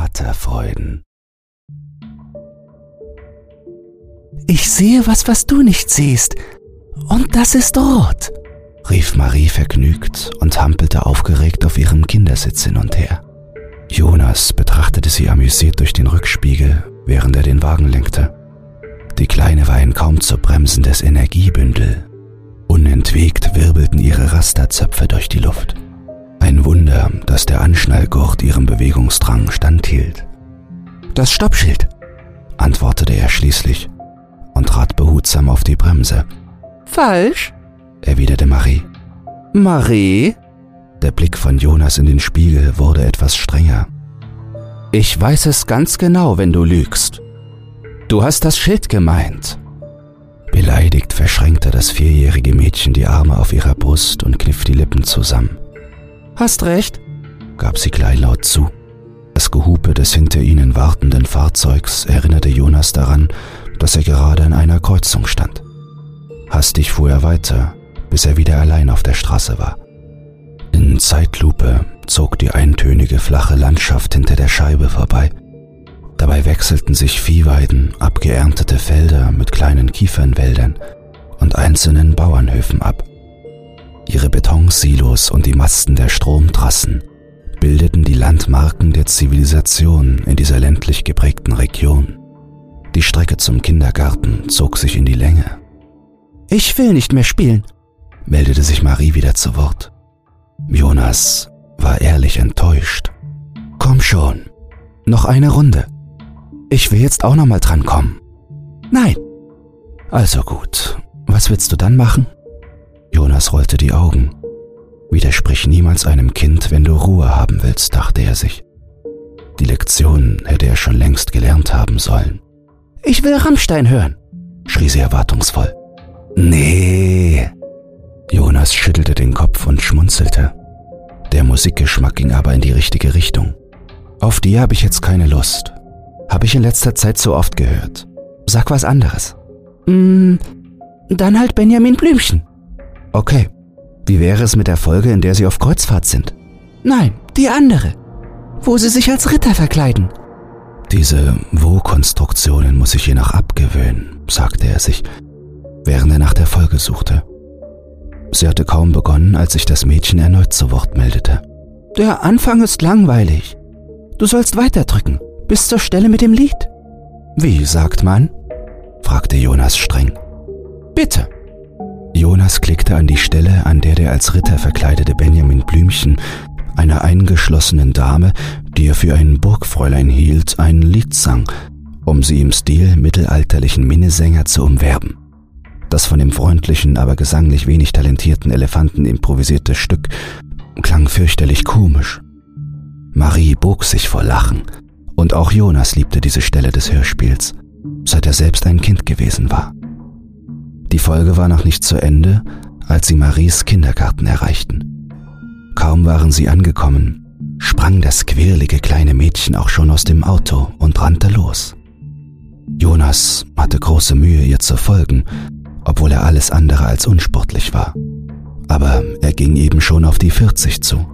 Vaterfreuden. Ich sehe was, was du nicht siehst. Und das ist rot, rief Marie vergnügt und hampelte aufgeregt auf ihrem Kindersitz hin und her. Jonas betrachtete sie amüsiert durch den Rückspiegel, während er den Wagen lenkte. Die Kleine war ein kaum zu bremsendes Energiebündel. Unentwegt wirbelten ihre Rasterzöpfe durch die Luft. Ein Wunder, dass der Anschnallgurt ihrem Bewegungsdrang standhielt. Das Stoppschild, antwortete er schließlich und trat behutsam auf die Bremse. Falsch, erwiderte Marie. Marie? Der Blick von Jonas in den Spiegel wurde etwas strenger. Ich weiß es ganz genau, wenn du lügst. Du hast das Schild gemeint. Beleidigt verschränkte das vierjährige Mädchen die Arme auf ihrer Brust und kniff die Lippen zusammen. Hast recht, gab sie kleinlaut zu. Das Gehupe des hinter ihnen wartenden Fahrzeugs erinnerte Jonas daran, dass er gerade an einer Kreuzung stand. Hastig fuhr er weiter, bis er wieder allein auf der Straße war. In Zeitlupe zog die eintönige flache Landschaft hinter der Scheibe vorbei. Dabei wechselten sich Viehweiden, abgeerntete Felder mit kleinen Kiefernwäldern und einzelnen Bauernhöfen ab. Ihre Betonsilos und die Masten der Stromtrassen bildeten die Landmarken der Zivilisation in dieser ländlich geprägten Region. Die Strecke zum Kindergarten zog sich in die Länge. Ich will nicht mehr spielen, meldete sich Marie wieder zu Wort. Jonas war ehrlich enttäuscht. Komm schon, noch eine Runde. Ich will jetzt auch noch mal drankommen. Nein. Also gut, was willst du dann machen? Jonas rollte die Augen. Widersprich niemals einem Kind, wenn du Ruhe haben willst, dachte er sich. Die Lektion hätte er schon längst gelernt haben sollen. Ich will Rammstein hören, schrie sie erwartungsvoll. Nee. Jonas schüttelte den Kopf und schmunzelte. Der Musikgeschmack ging aber in die richtige Richtung. Auf die habe ich jetzt keine Lust. Habe ich in letzter Zeit so oft gehört. Sag was anderes. Mm, dann halt Benjamin Blümchen. Okay. Wie wäre es mit der Folge, in der sie auf Kreuzfahrt sind? Nein, die andere. Wo sie sich als Ritter verkleiden. Diese Wo-Konstruktionen muss ich je noch abgewöhnen, sagte er sich, während er nach der Folge suchte. Sie hatte kaum begonnen, als sich das Mädchen erneut zu Wort meldete. Der Anfang ist langweilig. Du sollst weiterdrücken, bis zur Stelle mit dem Lied. Wie sagt man? fragte Jonas streng. Bitte. Jonas klickte an die Stelle, an der der als Ritter verkleidete Benjamin Blümchen einer eingeschlossenen Dame, die er für ein Burgfräulein hielt, ein Lied sang, um sie im Stil mittelalterlichen Minnesänger zu umwerben. Das von dem freundlichen, aber gesanglich wenig talentierten Elefanten improvisierte Stück klang fürchterlich komisch. Marie bog sich vor Lachen, und auch Jonas liebte diese Stelle des Hörspiels, seit er selbst ein Kind gewesen war. Die Folge war noch nicht zu Ende, als sie Maries Kindergarten erreichten. Kaum waren sie angekommen, sprang das quirlige kleine Mädchen auch schon aus dem Auto und rannte los. Jonas hatte große Mühe, ihr zu folgen, obwohl er alles andere als unsportlich war. Aber er ging eben schon auf die 40 zu.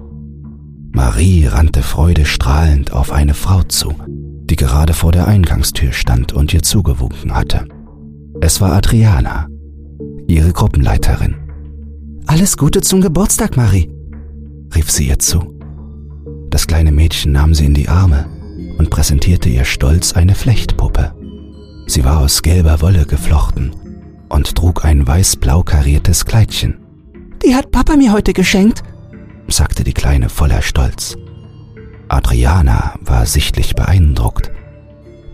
Marie rannte freudestrahlend auf eine Frau zu, die gerade vor der Eingangstür stand und ihr zugewunken hatte. Es war Adriana, ihre Gruppenleiterin. Alles Gute zum Geburtstag, Marie, rief sie ihr zu. Das kleine Mädchen nahm sie in die Arme und präsentierte ihr stolz eine Flechtpuppe. Sie war aus gelber Wolle geflochten und trug ein weiß-blau kariertes Kleidchen. Die hat Papa mir heute geschenkt, sagte die Kleine voller Stolz. Adriana war sichtlich beeindruckt.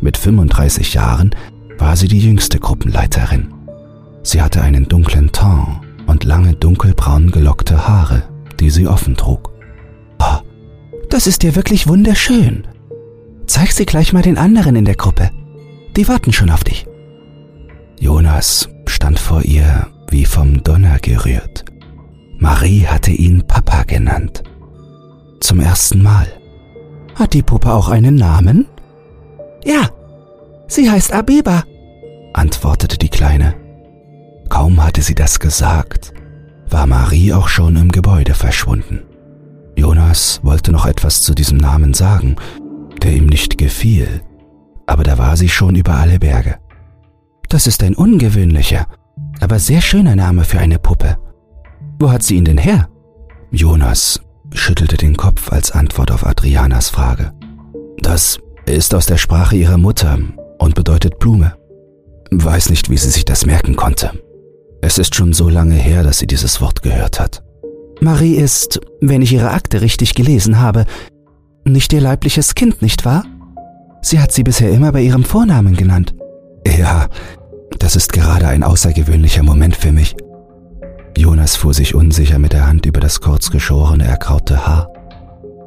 Mit 35 Jahren war sie die jüngste Gruppenleiterin. Sie hatte einen dunklen Ton und lange dunkelbraun gelockte Haare, die sie offen trug. Oh, das ist dir wirklich wunderschön. Zeig sie gleich mal den anderen in der Gruppe. Die warten schon auf dich. Jonas stand vor ihr wie vom Donner gerührt. Marie hatte ihn Papa genannt. Zum ersten Mal. Hat die Puppe auch einen Namen? Ja, sie heißt Abeba, antwortete die Kleine. Kaum hatte sie das gesagt, war Marie auch schon im Gebäude verschwunden. Jonas wollte noch etwas zu diesem Namen sagen, der ihm nicht gefiel, aber da war sie schon über alle Berge. Das ist ein ungewöhnlicher, aber sehr schöner Name für eine Puppe. Wo hat sie ihn denn her? Jonas schüttelte den Kopf als Antwort auf Adrianas Frage. Das ist aus der Sprache ihrer Mutter und bedeutet Blume. Weiß nicht, wie sie sich das merken konnte. Es ist schon so lange her, dass sie dieses Wort gehört hat. Marie ist, wenn ich ihre Akte richtig gelesen habe, nicht ihr leibliches Kind, nicht wahr? Sie hat sie bisher immer bei ihrem Vornamen genannt. Ja, das ist gerade ein außergewöhnlicher Moment für mich. Jonas fuhr sich unsicher mit der Hand über das kurzgeschorene, erkraute Haar.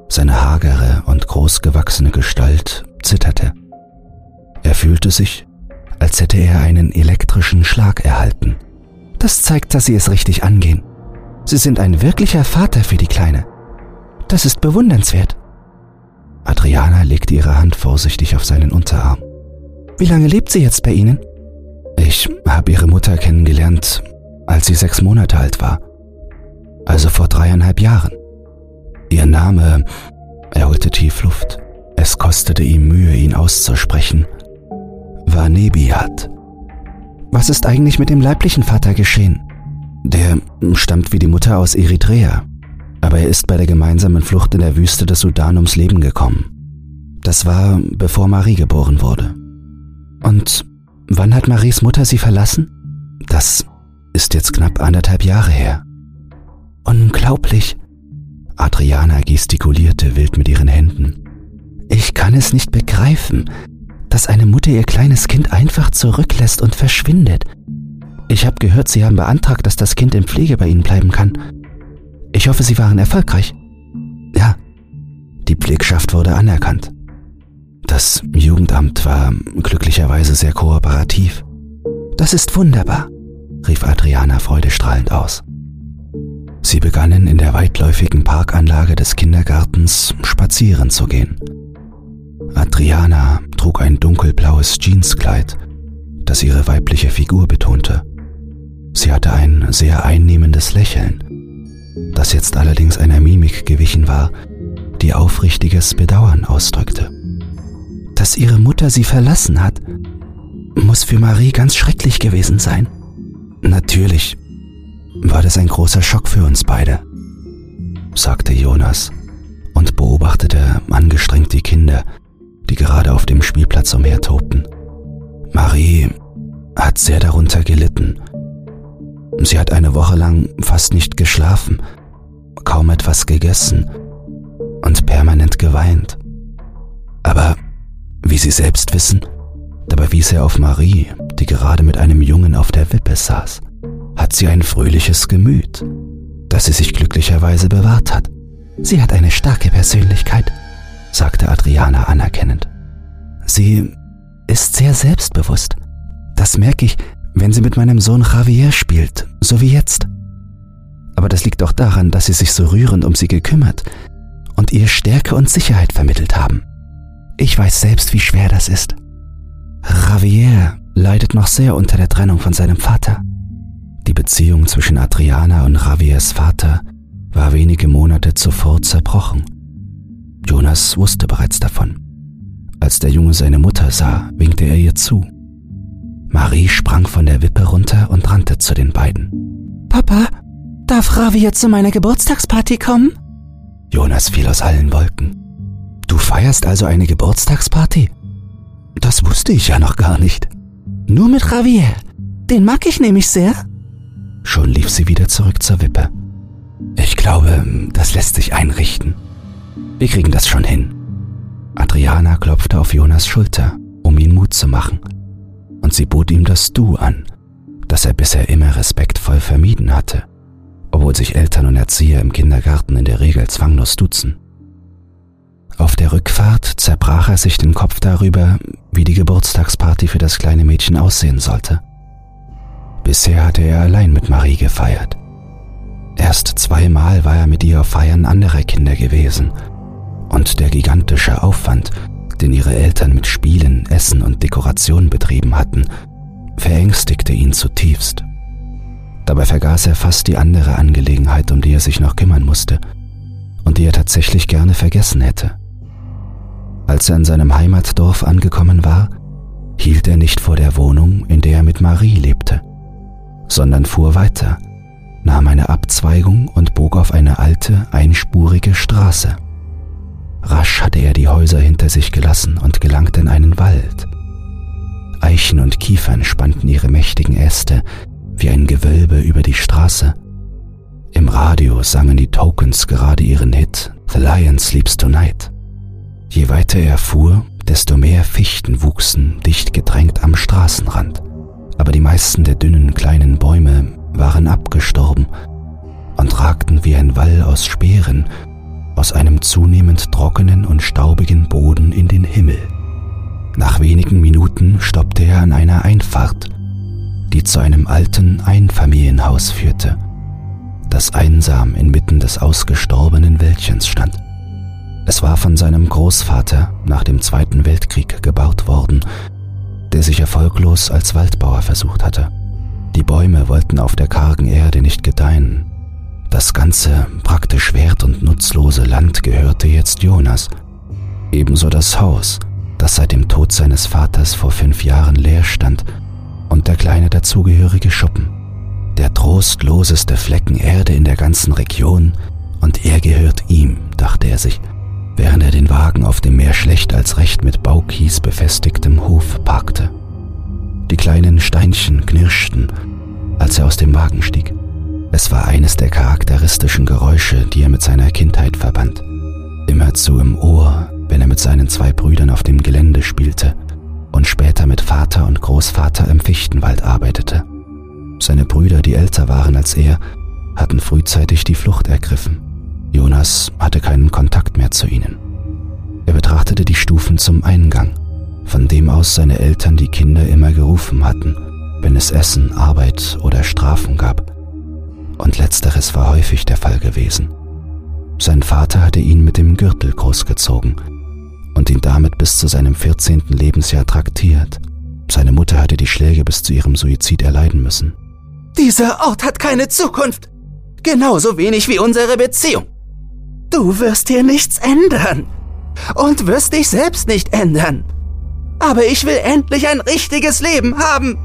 Seine hagere und großgewachsene Gestalt zitterte. Er fühlte sich, als hätte er einen elektrischen Schlag erhalten. Das zeigt, dass Sie es richtig angehen. Sie sind ein wirklicher Vater für die Kleine. Das ist bewundernswert. Adriana legte ihre Hand vorsichtig auf seinen Unterarm. Wie lange lebt sie jetzt bei Ihnen? Ich habe ihre Mutter kennengelernt, als sie sechs Monate alt war. Also vor dreieinhalb Jahren. Ihr Name, er holte tief Luft. Es kostete ihm Mühe, ihn auszusprechen. War Nebiat. Was ist eigentlich mit dem leiblichen Vater geschehen? Der stammt wie die Mutter aus Eritrea, aber er ist bei der gemeinsamen Flucht in der Wüste des Sudan ums Leben gekommen. Das war, bevor Marie geboren wurde. Und wann hat Maries Mutter sie verlassen? Das ist jetzt knapp anderthalb Jahre her. Unglaublich. Adriana gestikulierte wild mit ihren Händen. Ich kann es nicht begreifen, dass eine Mutter ihr kleines Kind einfach zurücklässt und verschwindet. Ich habe gehört, Sie haben beantragt, dass das Kind in Pflege bei Ihnen bleiben kann. Ich hoffe, Sie waren erfolgreich. Ja, die Pflegschaft wurde anerkannt. Das Jugendamt war glücklicherweise sehr kooperativ. Das ist wunderbar, rief Adriana freudestrahlend aus. Sie begannen in der weitläufigen Parkanlage des Kindergartens spazieren zu gehen. Adriana trug ein dunkelblaues Jeanskleid, das ihre weibliche Figur betonte. Sie hatte ein sehr einnehmendes Lächeln, das jetzt allerdings einer Mimik gewichen war, die aufrichtiges Bedauern ausdrückte. Dass ihre Mutter sie verlassen hat, muss für Marie ganz schrecklich gewesen sein. Natürlich war das ein großer Schock für uns beide, sagte Jonas und beobachtete angestrengt die Kinder, die gerade auf dem Spielplatz umhertobten. Marie hat sehr darunter gelitten. Sie hat eine Woche lang fast nicht geschlafen, kaum etwas gegessen und permanent geweint. Aber wie Sie selbst wissen, dabei wies er auf Marie, die gerade mit einem Jungen auf der Wippe saß, hat sie ein fröhliches Gemüt, das sie sich glücklicherweise bewahrt hat. Sie hat eine starke Persönlichkeit, sagte Adriana anerkennend. Sie ist sehr selbstbewusst. Das merke ich, wenn sie mit meinem Sohn Javier spielt, so wie jetzt. Aber das liegt auch daran, dass sie sich so rührend um sie gekümmert und ihr Stärke und Sicherheit vermittelt haben. Ich weiß selbst, wie schwer das ist. Javier leidet noch sehr unter der Trennung von seinem Vater. Die Beziehung zwischen Adriana und Javiers Vater war wenige Monate zuvor zerbrochen. Jonas wusste bereits davon. Als der Junge seine Mutter sah, winkte er ihr zu. Marie sprang von der Wippe runter und rannte zu den beiden. Papa, darf Ravi jetzt zu meiner Geburtstagsparty kommen? Jonas fiel aus allen Wolken. Du feierst also eine Geburtstagsparty? Das wusste ich ja noch gar nicht. Nur mit Javier. Den mag ich nämlich sehr. Schon lief sie wieder zurück zur Wippe. Ich glaube, das lässt sich einrichten. Wir kriegen das schon hin. Adriana klopfte auf Jonas Schulter, um ihn Mut zu machen, und sie bot ihm das Du an, das er bisher immer respektvoll vermieden hatte, obwohl sich Eltern und Erzieher im Kindergarten in der Regel zwanglos duzen. Auf der Rückfahrt zerbrach er sich den Kopf darüber, wie die Geburtstagsparty für das kleine Mädchen aussehen sollte. Bisher hatte er allein mit Marie gefeiert. Erst zweimal war er mit ihr auf Feiern anderer Kinder gewesen und der gigantische Aufwand, den ihre Eltern mit Spielen, Essen und Dekoration betrieben hatten, verängstigte ihn zutiefst. Dabei vergaß er fast die andere Angelegenheit, um die er sich noch kümmern musste und die er tatsächlich gerne vergessen hätte. Als er in seinem Heimatdorf angekommen war, hielt er nicht vor der Wohnung, in der er mit Marie lebte, sondern fuhr weiter, nahm eine Abzweigung und bog auf eine alte, einspurige Straße. Rasch hatte er die Häuser hinter sich gelassen und gelangte in einen Wald. Eichen und Kiefern spannten ihre mächtigen Äste wie ein Gewölbe über die Straße. Im Radio sangen die Tokens gerade ihren Hit The Lion Sleeps Tonight. Je weiter er fuhr, desto mehr Fichten wuchsen dicht gedrängt am Straßenrand, aber die meisten der dünnen kleinen Bäume waren abgestorben und ragten wie ein Wall aus Speeren aus einem zunehmend trockenen und staubigen Boden in den Himmel. Nach wenigen Minuten stoppte er an einer Einfahrt, die zu einem alten Einfamilienhaus führte, das einsam inmitten des ausgestorbenen Wäldchens stand. Es war von seinem Großvater nach dem Zweiten Weltkrieg gebaut worden, der sich erfolglos als Waldbauer versucht hatte. Die Bäume wollten auf der kargen Erde nicht gedeihen. Das ganze praktisch wert und nutzlose Land gehörte jetzt Jonas. Ebenso das Haus, das seit dem Tod seines Vaters vor fünf Jahren leer stand, und der kleine dazugehörige Schuppen. Der trostloseste Flecken Erde in der ganzen Region, und er gehört ihm, dachte er sich während er den Wagen auf dem mehr schlecht als recht mit Baukies befestigtem Hof parkte. Die kleinen Steinchen knirschten, als er aus dem Wagen stieg. Es war eines der charakteristischen Geräusche, die er mit seiner Kindheit verband. Immerzu im Ohr, wenn er mit seinen zwei Brüdern auf dem Gelände spielte und später mit Vater und Großvater im Fichtenwald arbeitete. Seine Brüder, die älter waren als er, hatten frühzeitig die Flucht ergriffen Jonas hatte keinen Kontakt mehr zu ihnen. Er betrachtete die Stufen zum Eingang, von dem aus seine Eltern die Kinder immer gerufen hatten, wenn es Essen, Arbeit oder Strafen gab. Und letzteres war häufig der Fall gewesen. Sein Vater hatte ihn mit dem Gürtel großgezogen und ihn damit bis zu seinem 14. Lebensjahr traktiert. Seine Mutter hatte die Schläge bis zu ihrem Suizid erleiden müssen. Dieser Ort hat keine Zukunft. Genauso wenig wie unsere Beziehung. Du wirst hier nichts ändern. Und wirst dich selbst nicht ändern. Aber ich will endlich ein richtiges Leben haben.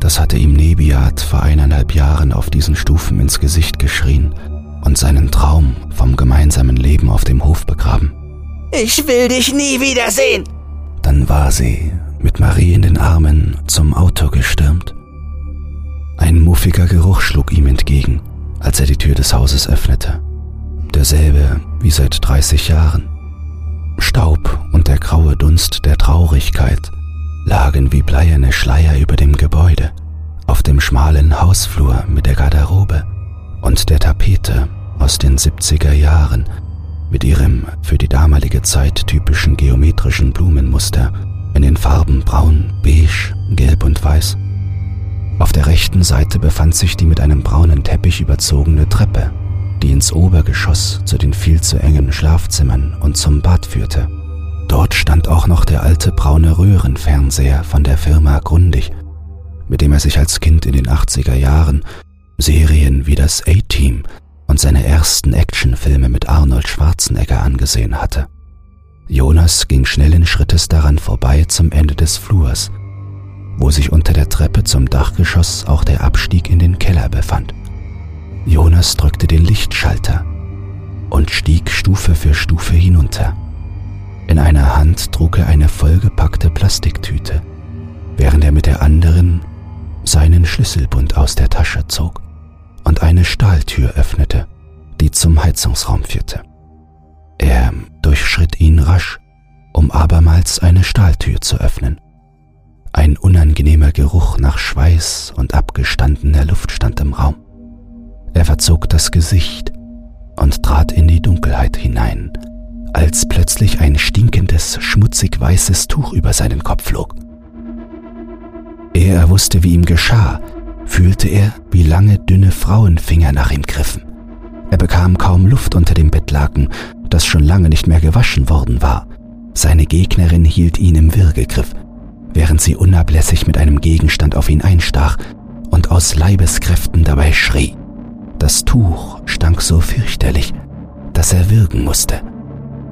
Das hatte ihm Nebiat vor eineinhalb Jahren auf diesen Stufen ins Gesicht geschrien und seinen Traum vom gemeinsamen Leben auf dem Hof begraben. Ich will dich nie wiedersehen. Dann war sie, mit Marie in den Armen, zum Auto gestürmt. Ein muffiger Geruch schlug ihm entgegen, als er die Tür des Hauses öffnete derselbe wie seit 30 Jahren. Staub und der graue Dunst der Traurigkeit lagen wie bleierne Schleier über dem Gebäude, auf dem schmalen Hausflur mit der Garderobe und der Tapete aus den 70er Jahren mit ihrem für die damalige Zeit typischen geometrischen Blumenmuster in den Farben braun, beige, gelb und weiß. Auf der rechten Seite befand sich die mit einem braunen Teppich überzogene Treppe die ins Obergeschoss zu den viel zu engen Schlafzimmern und zum Bad führte. Dort stand auch noch der alte braune Röhrenfernseher von der Firma Grundig, mit dem er sich als Kind in den 80er Jahren Serien wie das A-Team und seine ersten Actionfilme mit Arnold Schwarzenegger angesehen hatte. Jonas ging schnellen Schrittes daran vorbei zum Ende des Flurs, wo sich unter der Treppe zum Dachgeschoss auch der Abstieg in den Keller befand. Jonas drückte den Lichtschalter und stieg Stufe für Stufe hinunter. In einer Hand trug er eine vollgepackte Plastiktüte, während er mit der anderen seinen Schlüsselbund aus der Tasche zog und eine Stahltür öffnete, die zum Heizungsraum führte. Er durchschritt ihn rasch, um abermals eine Stahltür zu öffnen. Ein unangenehmer Geruch nach Schweiß und abgestandener Luft stand im Raum. Er verzog das Gesicht und trat in die Dunkelheit hinein, als plötzlich ein stinkendes, schmutzig weißes Tuch über seinen Kopf flog. Ehe er wusste, wie ihm geschah, fühlte er, wie lange, dünne Frauenfinger nach ihm griffen. Er bekam kaum Luft unter dem Bettlaken, das schon lange nicht mehr gewaschen worden war. Seine Gegnerin hielt ihn im Würgegriff, während sie unablässig mit einem Gegenstand auf ihn einstach und aus Leibeskräften dabei schrie. Das Tuch stank so fürchterlich, dass er würgen musste.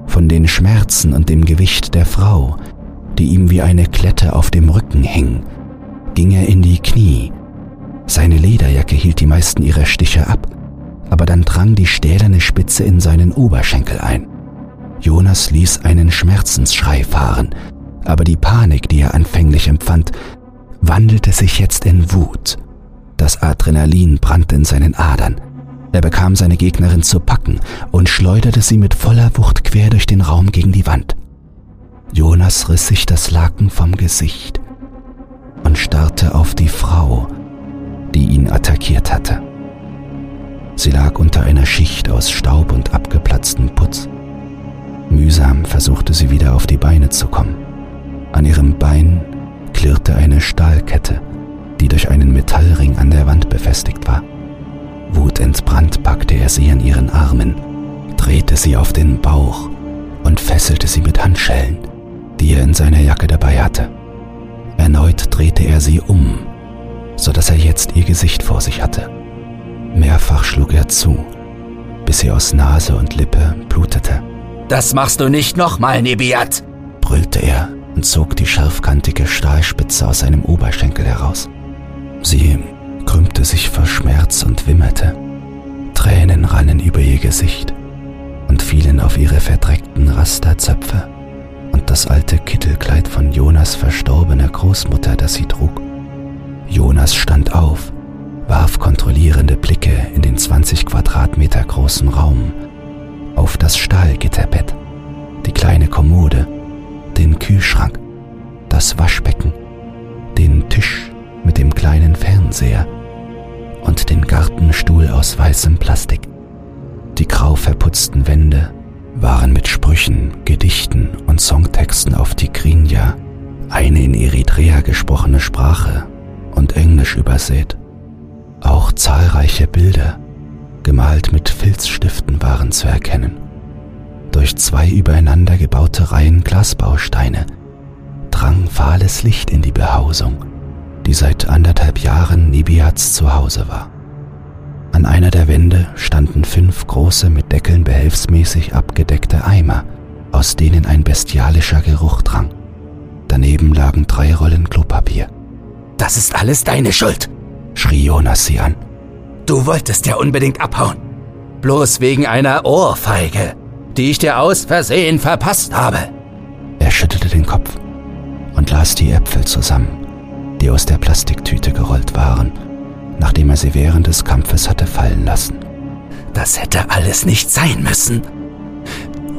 Von den Schmerzen und dem Gewicht der Frau, die ihm wie eine Klette auf dem Rücken hing, ging er in die Knie. Seine Lederjacke hielt die meisten ihrer Stiche ab, aber dann drang die stählerne Spitze in seinen Oberschenkel ein. Jonas ließ einen Schmerzensschrei fahren, aber die Panik, die er anfänglich empfand, wandelte sich jetzt in Wut. Das Adrenalin brannte in seinen Adern. Er bekam seine Gegnerin zu packen und schleuderte sie mit voller Wucht quer durch den Raum gegen die Wand. Jonas riss sich das Laken vom Gesicht und starrte auf die Frau, die ihn attackiert hatte. Sie lag unter einer Schicht aus Staub und abgeplatztem Putz. Mühsam versuchte sie wieder auf die Beine zu kommen. An ihrem Bein klirrte eine Stahlkette, die durch einen Metallring an der Wand befestigt war. Wutentbrannt packte er sie an ihren Armen, drehte sie auf den Bauch und fesselte sie mit Handschellen, die er in seiner Jacke dabei hatte. Erneut drehte er sie um, so dass er jetzt ihr Gesicht vor sich hatte. Mehrfach schlug er zu, bis sie aus Nase und Lippe blutete. Das machst du nicht nochmal, Nebiat! brüllte er und zog die scharfkantige Stahlspitze aus seinem Oberschenkel heraus. Sie krümmte sich vor Schmerz und wimmerte. Tränen rannen über ihr Gesicht und fielen auf ihre verdreckten Rasterzöpfe und das alte Kittelkleid von Jonas verstorbener Großmutter, das sie trug. Jonas stand auf, warf kontrollierende Blicke in den 20 Quadratmeter großen Raum, auf das Stahlgitterbett, die kleine Kommode, den Kühlschrank, das Waschbecken, den Tisch mit dem kleinen Fernseher und den Gartenstuhl aus weißem Plastik. Die grau verputzten Wände waren mit Sprüchen, Gedichten und Songtexten auf Tigrinya, eine in Eritrea gesprochene Sprache, und Englisch übersät. Auch zahlreiche Bilder, gemalt mit Filzstiften, waren zu erkennen. Durch zwei übereinander gebaute Reihen Glasbausteine drang fahles Licht in die Behausung, die seit anderthalb Jahren Nibiats Zuhause war. An einer der Wände standen fünf große mit Deckeln behelfsmäßig abgedeckte Eimer, aus denen ein bestialischer Geruch drang. Daneben lagen drei Rollen Klopapier. Das ist alles deine Schuld, schrie Jonas sie an. Du wolltest ja unbedingt abhauen. Bloß wegen einer Ohrfeige, die ich dir aus Versehen verpasst habe. Er schüttelte den Kopf und las die Äpfel zusammen, die aus der Plastiktüte gerollt waren nachdem er sie während des Kampfes hatte fallen lassen. Das hätte alles nicht sein müssen.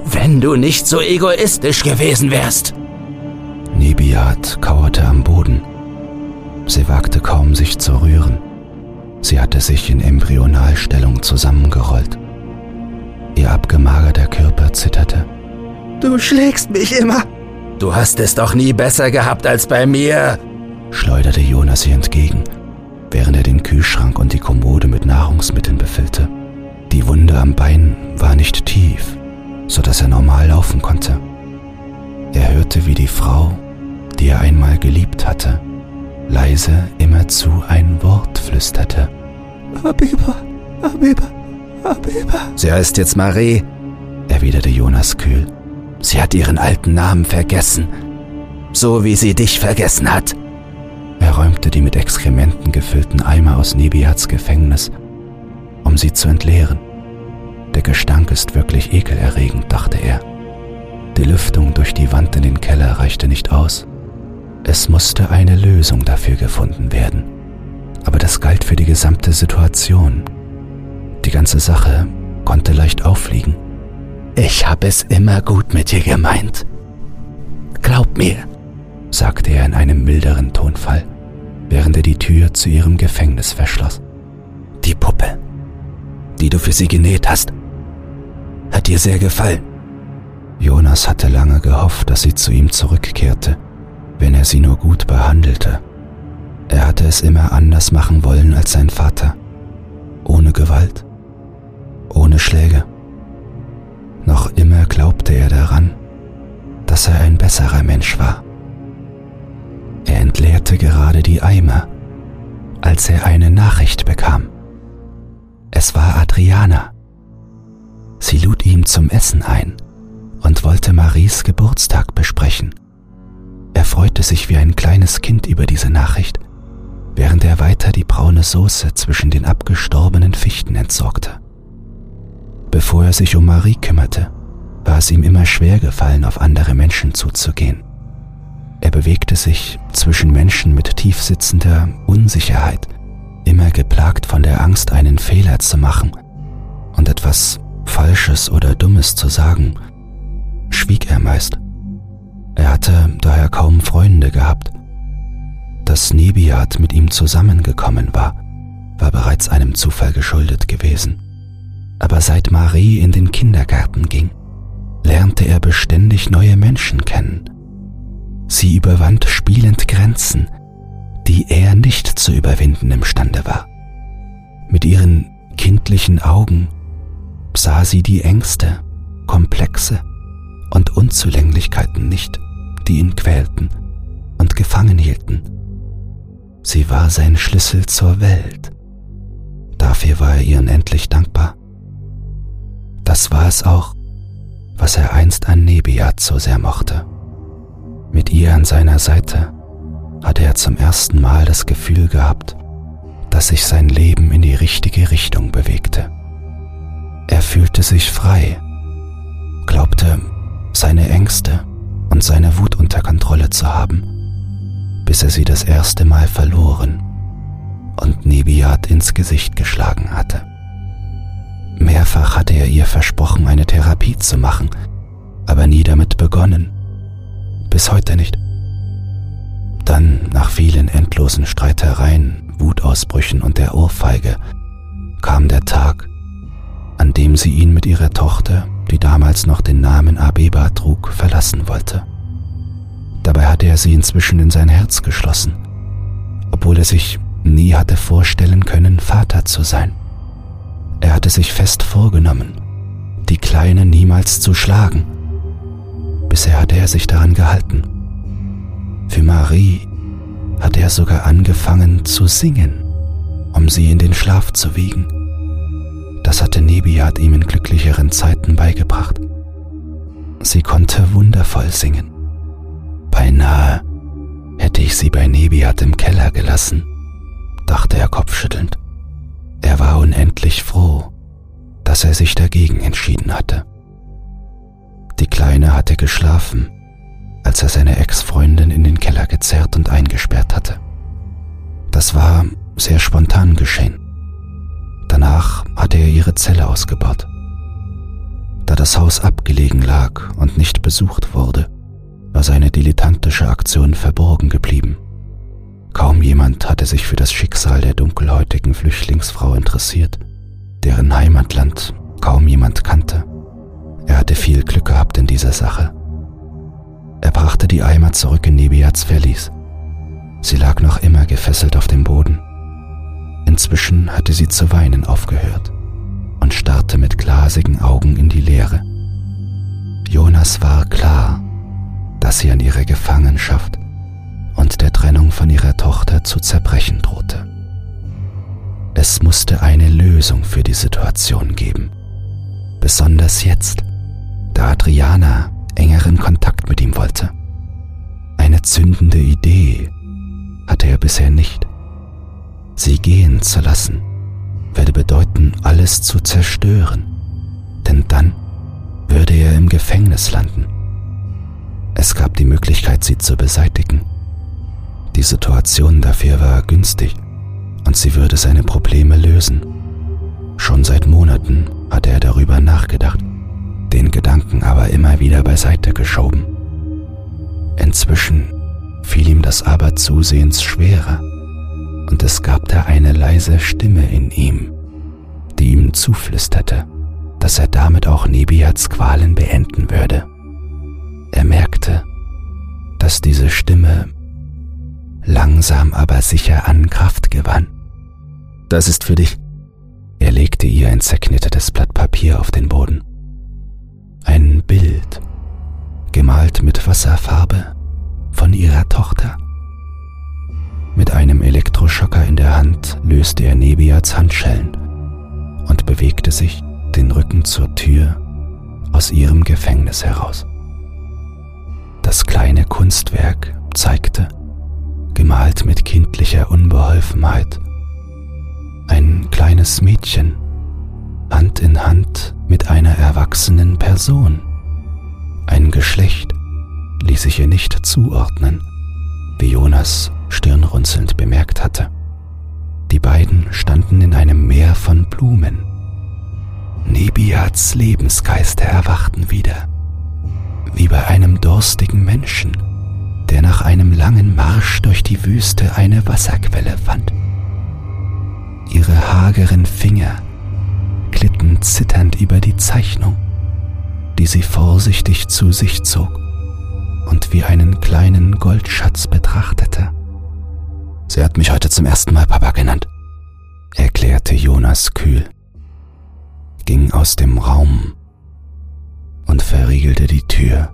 Wenn du nicht so egoistisch gewesen wärst. Nebiat kauerte am Boden. Sie wagte kaum, sich zu rühren. Sie hatte sich in Embryonalstellung zusammengerollt. Ihr abgemagerter Körper zitterte. Du schlägst mich immer. Du hast es doch nie besser gehabt als bei mir, schleuderte Jonas ihr entgegen während er den Kühlschrank und die Kommode mit Nahrungsmitteln befüllte. Die Wunde am Bein war nicht tief, so dass er normal laufen konnte. Er hörte, wie die Frau, die er einmal geliebt hatte, leise immerzu ein Wort flüsterte. Abiba, Abiba, Abiba. Sie heißt jetzt Marie, erwiderte Jonas kühl. Sie hat ihren alten Namen vergessen, so wie sie dich vergessen hat. Räumte die mit Exkrementen gefüllten Eimer aus Nebiats Gefängnis, um sie zu entleeren. Der Gestank ist wirklich ekelerregend, dachte er. Die Lüftung durch die Wand in den Keller reichte nicht aus. Es musste eine Lösung dafür gefunden werden. Aber das galt für die gesamte Situation. Die ganze Sache konnte leicht auffliegen. Ich habe es immer gut mit dir gemeint. Glaub mir, sagte er in einem milderen Tonfall, während er die Tür zu ihrem Gefängnis verschloss. Die Puppe, die du für sie genäht hast, hat dir sehr gefallen. Jonas hatte lange gehofft, dass sie zu ihm zurückkehrte, wenn er sie nur gut behandelte. Er hatte es immer anders machen wollen als sein Vater, ohne Gewalt, ohne Schläge. Noch immer glaubte er daran, dass er ein besserer Mensch war. Er entleerte gerade die Eimer, als er eine Nachricht bekam. Es war Adriana. Sie lud ihm zum Essen ein und wollte Maries Geburtstag besprechen. Er freute sich wie ein kleines Kind über diese Nachricht, während er weiter die braune Soße zwischen den abgestorbenen Fichten entsorgte. Bevor er sich um Marie kümmerte, war es ihm immer schwer gefallen, auf andere Menschen zuzugehen. Er bewegte sich zwischen Menschen mit tiefsitzender Unsicherheit, immer geplagt von der Angst, einen Fehler zu machen und etwas Falsches oder Dummes zu sagen, schwieg er meist. Er hatte daher kaum Freunde gehabt. Dass Nebiat mit ihm zusammengekommen war, war bereits einem Zufall geschuldet gewesen. Aber seit Marie in den Kindergarten ging, lernte er beständig neue Menschen kennen. Sie überwand spielend Grenzen, die er nicht zu überwinden imstande war. Mit ihren kindlichen Augen sah sie die Ängste, Komplexe und Unzulänglichkeiten nicht, die ihn quälten und gefangen hielten. Sie war sein Schlüssel zur Welt. Dafür war er ihr unendlich dankbar. Das war es auch, was er einst an Nebiat so sehr mochte. Ihr an seiner Seite hatte er zum ersten Mal das Gefühl gehabt, dass sich sein Leben in die richtige Richtung bewegte. Er fühlte sich frei, glaubte, seine Ängste und seine Wut unter Kontrolle zu haben, bis er sie das erste Mal verloren und Nebiat ins Gesicht geschlagen hatte. Mehrfach hatte er ihr versprochen, eine Therapie zu machen, aber nie damit begonnen. Bis heute nicht. Dann, nach vielen endlosen Streitereien, Wutausbrüchen und der Ohrfeige, kam der Tag, an dem sie ihn mit ihrer Tochter, die damals noch den Namen Abeba trug, verlassen wollte. Dabei hatte er sie inzwischen in sein Herz geschlossen, obwohl er sich nie hatte vorstellen können, Vater zu sein. Er hatte sich fest vorgenommen, die Kleine niemals zu schlagen. Bisher hatte er sich daran gehalten. Für Marie hatte er sogar angefangen zu singen, um sie in den Schlaf zu wiegen. Das hatte Nebiat ihm in glücklicheren Zeiten beigebracht. Sie konnte wundervoll singen. Beinahe hätte ich sie bei Nebiat im Keller gelassen, dachte er kopfschüttelnd. Er war unendlich froh, dass er sich dagegen entschieden hatte. Die Kleine hatte geschlafen, als er seine Ex-Freundin in den Keller gezerrt und eingesperrt hatte. Das war sehr spontan geschehen. Danach hatte er ihre Zelle ausgebaut. Da das Haus abgelegen lag und nicht besucht wurde, war seine dilettantische Aktion verborgen geblieben. Kaum jemand hatte sich für das Schicksal der dunkelhäutigen Flüchtlingsfrau interessiert, deren Heimatland kaum jemand kannte. Er hatte viel Glück gehabt in dieser Sache. Er brachte die Eimer zurück in Nebiats Verlies. Sie lag noch immer gefesselt auf dem Boden. Inzwischen hatte sie zu weinen aufgehört und starrte mit glasigen Augen in die Leere. Jonas war klar, dass sie an ihrer Gefangenschaft und der Trennung von ihrer Tochter zu zerbrechen drohte. Es musste eine Lösung für die Situation geben, besonders jetzt, da Adriana engeren Kontakt mit ihm wollte. Eine zündende Idee hatte er bisher nicht. Sie gehen zu lassen, werde bedeuten, alles zu zerstören, denn dann würde er im Gefängnis landen. Es gab die Möglichkeit, sie zu beseitigen die Situation dafür war günstig und sie würde seine Probleme lösen. Schon seit Monaten hatte er darüber nachgedacht, den Gedanken aber immer wieder beiseite geschoben. Inzwischen fiel ihm das aber zusehends schwerer und es gab da eine leise Stimme in ihm, die ihm zuflüsterte, dass er damit auch Nebiats Qualen beenden würde. Er merkte, dass diese Stimme langsam aber sicher an Kraft gewann. Das ist für dich. Er legte ihr ein zerknittertes Blatt Papier auf den Boden. Gemalt mit Wasserfarbe, von ihrer Tochter. Mit einem Elektroschocker in der Hand löste er Nebiats Handschellen und bewegte sich den Rücken zur Tür aus ihrem Gefängnis heraus. Das kleine Kunstwerk zeigte, gemalt mit kindlicher Unbeholfenheit, ein kleines Mädchen, Hand in Hand mit einer erwachsenen Person. Ein Geschlecht ließ sich ihr nicht zuordnen, wie Jonas stirnrunzelnd bemerkt hatte. Die beiden standen in einem Meer von Blumen. Nebiats Lebensgeister erwachten wieder, wie bei einem durstigen Menschen, der nach einem langen Marsch durch die Wüste eine Wasserquelle fand. Ihre hageren Finger glitten zitternd über die Zeichnung, die sie vorsichtig zu sich zog und wie einen kleinen Goldschatz betrachtete. Sie hat mich heute zum ersten Mal Papa genannt, erklärte Jonas kühl, ging aus dem Raum und verriegelte die Tür.